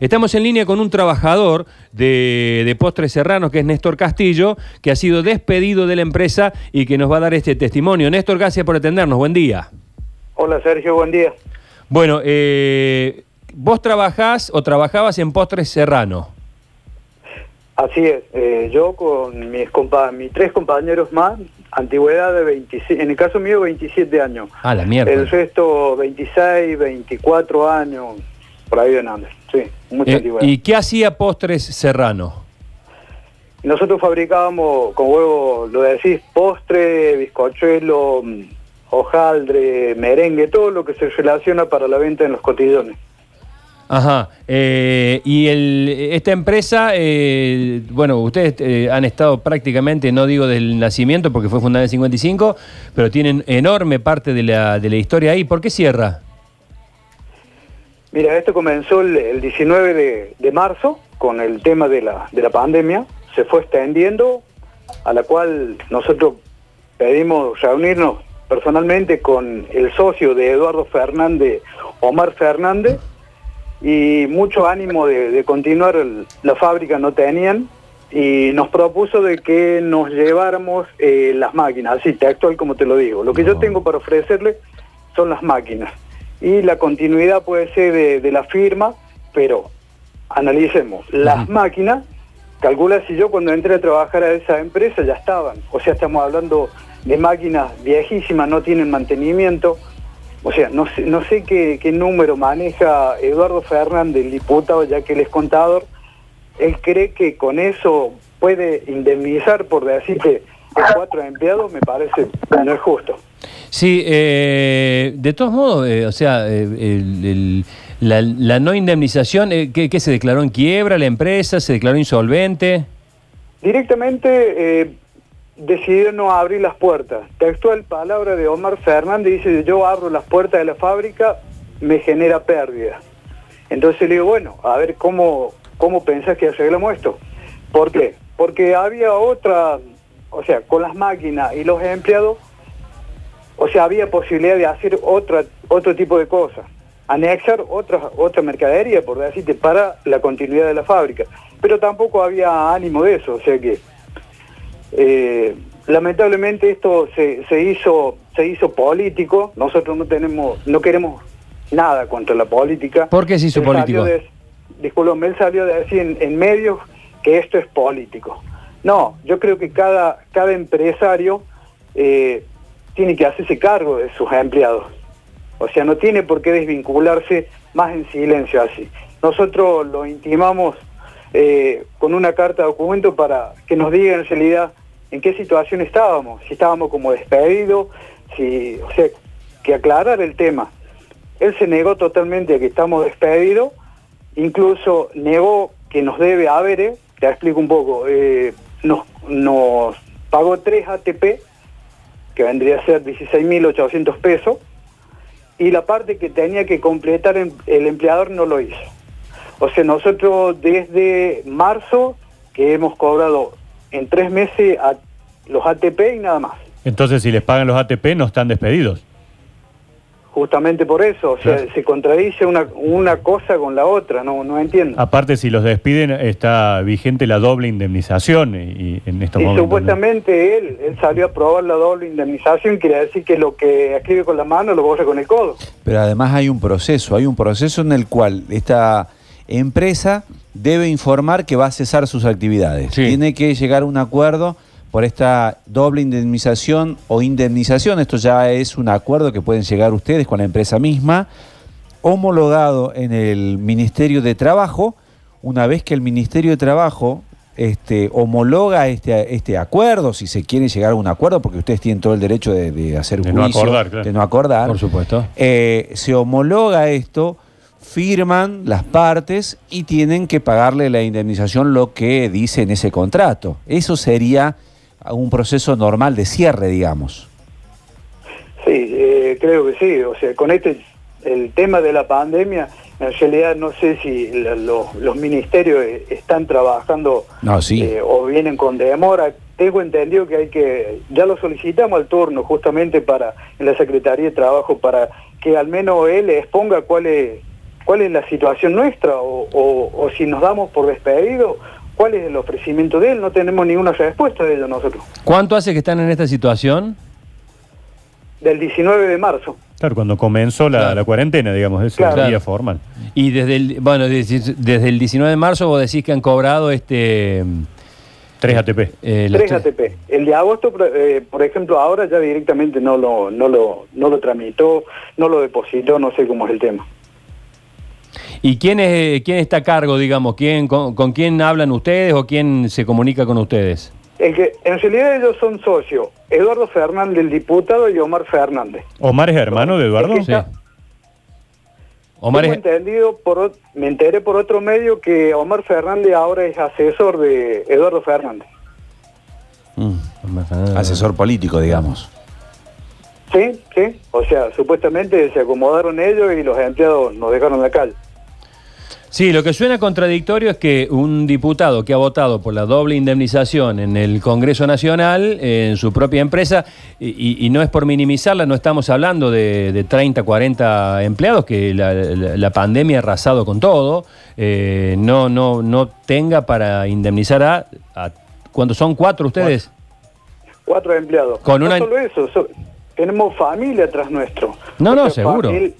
Estamos en línea con un trabajador de, de Postres Serranos, que es Néstor Castillo, que ha sido despedido de la empresa y que nos va a dar este testimonio. Néstor, gracias por atendernos. Buen día. Hola Sergio, buen día. Bueno, eh, vos trabajás o trabajabas en Postres Serrano. Así es, eh, yo con mis, compa mis tres compañeros más, antigüedad de 27, en el caso mío 27 años. Ah, la mierda. El resto 26, 24 años, por ahí de antes, sí, mucha Eh. ¿Y qué hacía Postres Serrano? Nosotros fabricábamos, con huevo, lo decís, postre, bizcochuelo, mm, hojaldre, merengue, todo lo que se relaciona para la venta en los cotillones. Ajá. eh, y el, esta empresa, eh, bueno, ustedes eh, han estado prácticamente, no digo del nacimiento porque fue fundada en el 55, pero tienen enorme parte de la, de la historia ahí. ¿Por qué cierra? Mira, esto comenzó el, el 19 de, de marzo con el tema de la, de la pandemia, se fue extendiendo, a la cual nosotros pedimos reunirnos personalmente con el socio de Eduardo Fernández, Omar Fernández, y mucho ánimo de, de continuar el- la fábrica no tenían, y nos propuso de que nos lleváramos eh, las máquinas, así textual como te lo digo. Lo que yo No. tengo para ofrecerle son las máquinas. Y la continuidad puede ser de, de la firma, pero analicemos, las máquinas, calcula si yo cuando entré a trabajar a esa empresa ya estaban. O sea, estamos hablando de máquinas viejísimas, no tienen mantenimiento. O sea, no sé, no sé qué, qué número maneja Eduardo Fernández, el diputado, ya que él es contador. Él cree que con eso puede indemnizar, por decirte, a cuatro empleados, me parece, no es justo. Sí, eh, de todos modos, eh, o sea, eh, el- la, la no indemnización, eh, ¿qué, se declaró en quiebra la empresa? ¿Se declaró insolvente? Directamente decidió no abrir las puertas. Textual palabra de Omar Fernández dice, yo abro las puertas de la fábrica, me genera pérdida. Entonces le digo, bueno, a ver cómo, cómo pensás que arreglamos esto. ¿Por qué? Porque había otra, o sea, con las máquinas y los empleados, o sea, había posibilidad de hacer otra, otro tipo de cosas, anexar otra, otra mercadería, por decirte, para la continuidad de la fábrica. Pero tampoco había ánimo de eso, o sea que eh, lamentablemente esto se, se hizo se hizo político. Nosotros no tenemos no queremos nada contra la política. ¿Por qué se hizo Él político? de- él salió de decir en, en medios que esto es político. No, yo creo que cada cada empresario eh, tiene que hacerse cargo de sus empleados. O sea, no tiene por qué desvincularse más en silencio así. Nosotros lo intimamos eh, con una carta de documento para que nos diga en realidad en qué situación estábamos, si estábamos como despedidos, si, o sea, que aclarar el tema. Él se negó totalmente a que estamos despedidos, incluso negó que nos debe haber, te explico un poco, eh, nos, nos pagó tres ATP, que vendría a ser 16.800 pesos, y la parte que tenía que completar em- el empleador no lo hizo. O sea, nosotros desde marzo que hemos cobrado en tres meses los ATP y nada más. Entonces, si les pagan los ATP, no están despedidos. Justamente por eso, o sea, Claro. se contradice una, una cosa con la otra, no, no entiendo. Aparte, si los despiden, está vigente la doble indemnización y, y en estos Y momentos. ¿no? supuestamente él, él salió a probar la doble indemnización, quiere decir que lo que escribe con la mano lo borra con el codo. Pero además hay un proceso, hay un proceso en el cual esta empresa debe informar que va a cesar sus actividades. Sí. Tiene que llegar a un acuerdo por esta doble indemnización o indemnización. Esto ya es un acuerdo que pueden llegar ustedes con la empresa misma, homologado en el Ministerio de Trabajo. Una vez que el Ministerio de Trabajo este, homologa este, este acuerdo, si se quiere llegar a un acuerdo, porque ustedes tienen todo el derecho de, de hacer De no acordar, claro. de no acordar, Por supuesto. eh, se homologa esto, firman las partes y tienen que pagarle la indemnización lo que dice en ese contrato. Eso sería un proceso normal de cierre, digamos. Sí, eh, creo que sí. O sea, con este, el tema de la pandemia, en realidad no sé si los ministerios eh, están trabajando No, sí. eh, o vienen con demora. Tengo entendido que hay que, ya lo solicitamos al turno justamente para, en la Secretaría de Trabajo, para que al menos él exponga cuál es, cuál es la situación nuestra o, o- o si nos damos por despedido, cuál es el ofrecimiento de él. No tenemos ninguna respuesta de ello nosotros. ¿Cuánto hace que están en esta situación? Del 19 de marzo. Claro, cuando comenzó la, Claro. la cuarentena, digamos, ese Claro. día formal. Y desde el, bueno, desde, desde el 19 de marzo vos decís que han cobrado este... 3 ATP. eh, los 3 tres- ATP. El de agosto, por- eh, por ejemplo, ahora ya directamente no lo, no, lo, no lo tramitó, no lo depositó, no sé cómo es el tema. ¿Y quién, es, quién está a cargo, digamos? ¿Quién, con, con quién hablan ustedes o quién se comunica con ustedes? El que, en realidad ellos son socios, Eduardo Fernández, el diputado, y Omar Fernández. ¿Omar es hermano de Eduardo? Es que está- Sí. Omar Tengo es- entendido, por, ot- me enteré por otro medio que Omar Fernández ahora es asesor de Eduardo Fernández. Mm. Asesor político, digamos. Sí, sí. O sea, supuestamente se acomodaron ellos y los empleados nos dejaron en la calle. Sí, lo que suena contradictorio es que un diputado que ha votado por la doble indemnización en el Congreso Nacional, en su propia empresa, y, no es por minimizarla, no estamos hablando de, de 30, 40 empleados, que la, la- la pandemia ha arrasado con todo, eh, no, no, no tenga para indemnizar a, a- cuando son cuatro ustedes. Cuatro empleados. Con no una- solo eso, so- tenemos familia atrás nuestro. No, no, seguro. Él,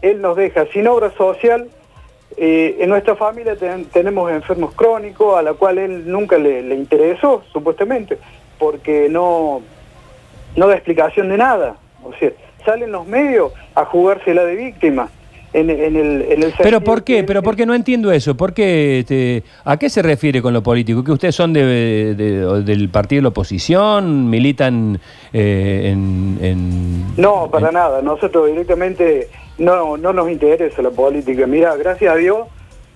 él nos deja sin obra social. Eh, en nuestra familia ten- tenemos enfermos crónicos a la cual él nunca le, le interesó, supuestamente, porque no, no da explicación de nada. O sea, salen los medios a jugársela de víctima. En, en el, en el Pero ¿por qué? Pero ¿por qué no entiendo eso? ¿Por qué, este, ¿A qué se refiere con lo político? ¿Que ustedes son de, de- del partido de la oposición? ¿Militan eh, en, en- No, para nada. Nosotros directamente no, no nos interesa la política. Mira, gracias a Dios,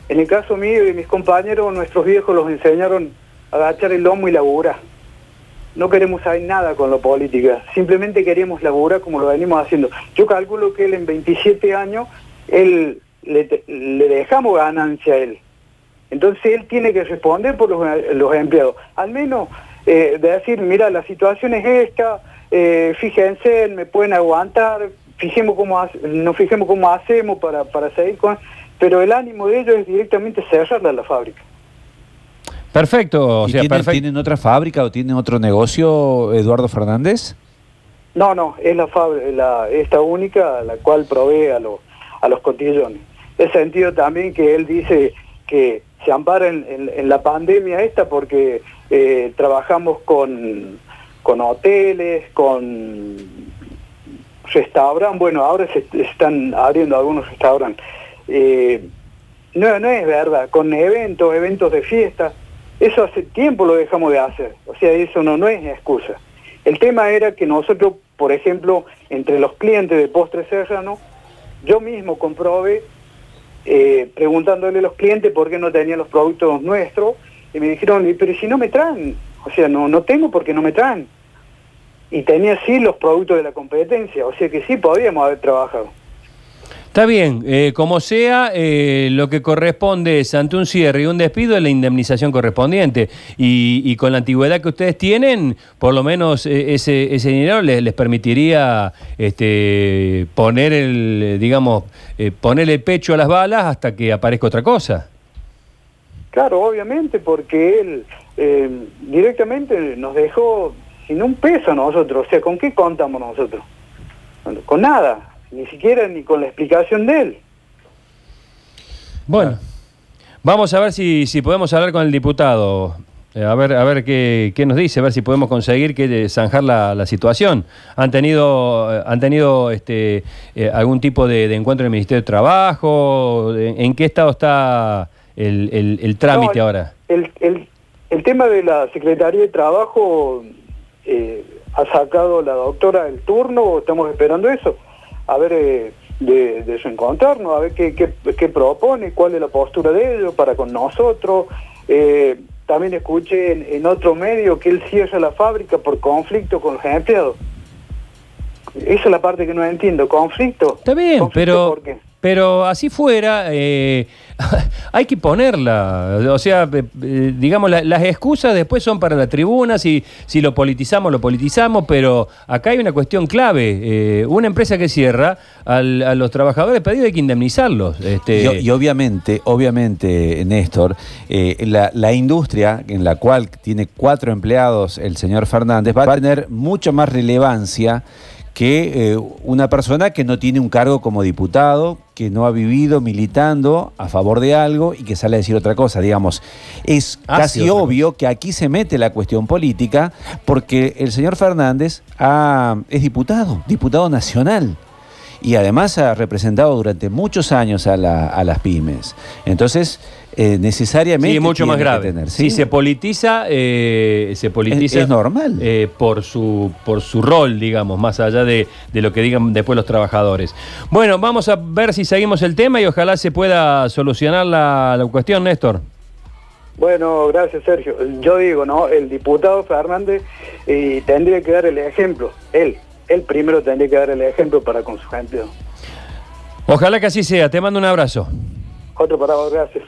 en el caso mío y mis compañeros, nuestros viejos los enseñaron a agachar el lomo y laburar. No queremos saber nada con la política, simplemente queremos laburar como lo venimos haciendo. Yo calculo que él en 27 años, él le, te- le dejamos ganancia a él. Entonces él tiene que responder por los, los empleados. Al menos eh, de decir, mira, la situación es esta, eh, fíjense, me pueden aguantar, fijemos cómo hace- nos fijemos cómo hacemos para, para seguir con... Pero el ánimo de ellos es directamente cerrarla a la fábrica. Perfecto, o ¿Y sea, tienen, tienen otra fábrica o tienen otro negocio, Eduardo Fernández? No, no, es la, fábrica, la esta única la cual provee a, los a los cotillones. Es sentido también que él dice que se ampara en, la pandemia esta porque eh, trabajamos con, con hoteles, con restaurantes, bueno, ahora se se están abriendo algunos restaurantes. Eh, no, no es verdad, con eventos, eventos de fiesta, eso hace tiempo lo dejamos de hacer, o sea, eso no, no es excusa. El tema era que nosotros, por ejemplo, entre los clientes de Postre Serrano, yo mismo comprobé, eh, preguntándole a los clientes por qué no tenían los productos nuestros, y me dijeron, "Y, pero si no me traen, o sea, no, no tengo porque no me traen. Y tenía sí los productos de la competencia, o sea que sí podíamos haber trabajado. Está bien, eh, como sea, eh, lo que corresponde es ante un cierre y un despido es la indemnización correspondiente. Y, y con la antigüedad que ustedes tienen, por lo menos eh, ese, ese dinero les, permitiría este, poner el, digamos, eh, poner pecho a las balas hasta que aparezca otra cosa. Claro, obviamente, porque él eh, directamente nos dejó sin un peso nosotros. O sea, ¿con qué contamos nosotros? Con nada, ni siquiera ni con la explicación de él. Bueno, vamos a ver si, si podemos hablar con el diputado. Eh, a ver, a ver qué, qué nos dice, a ver si podemos conseguir que zanjar la, la situación. ¿Han tenido, eh, han tenido este, eh, algún tipo de, de encuentro en el Ministerio de Trabajo? ¿En, en qué estado está el, el- el trámite No, ahora? El, el, el tema de la Secretaría de Trabajo eh, ha sacado la doctora el turno, estamos esperando eso, a ver eh, de, de reencontrarnos, a ver qué, qué, qué propone, cuál es la postura de ellos para con nosotros. Eh, también escuché en, en otro medio que él cierra la fábrica por conflicto con los empleados. Esa es la parte que no entiendo, conflicto. Está bien, ¿Conflicto pero, por qué? Pero así fuera, eh, hay que ponerla. O sea, eh, eh, digamos, la- las excusas después son para la tribuna, si, si lo politizamos, lo politizamos, pero acá hay una cuestión clave. Eh, una empresa que cierra, a los trabajadores pedidos hay que indemnizarlos. Este, Y, obviamente, obviamente, Néstor, la, industria en la cual tiene cuatro empleados el señor Fernández va a tener mucho más relevancia que una persona que no tiene un cargo como diputado, que no ha vivido militando a favor de algo y que sale a decir otra cosa. Digamos, es Hace casi obvio que aquí se mete la cuestión política porque el señor Fernández ha- es diputado, diputado nacional y además ha representado durante muchos años a, la- a las pymes. Entonces, eh, necesariamente. Sí, mucho más grave. tener, Si se politiza, eh, se politiza. Es- es normal. eh, por, su, por su rol, digamos, más allá de, de lo que digan después los trabajadores. Bueno, vamos a ver si seguimos el tema y ojalá se pueda solucionar la, la cuestión, Néstor. Bueno, gracias Sergio. Yo digo, ¿no? El diputado Fernández eh, tendría que dar el ejemplo. Él, él primero tendría que dar el ejemplo para con sus empleados. Ojalá que así sea. Te mando un abrazo. Otro para vos, gracias.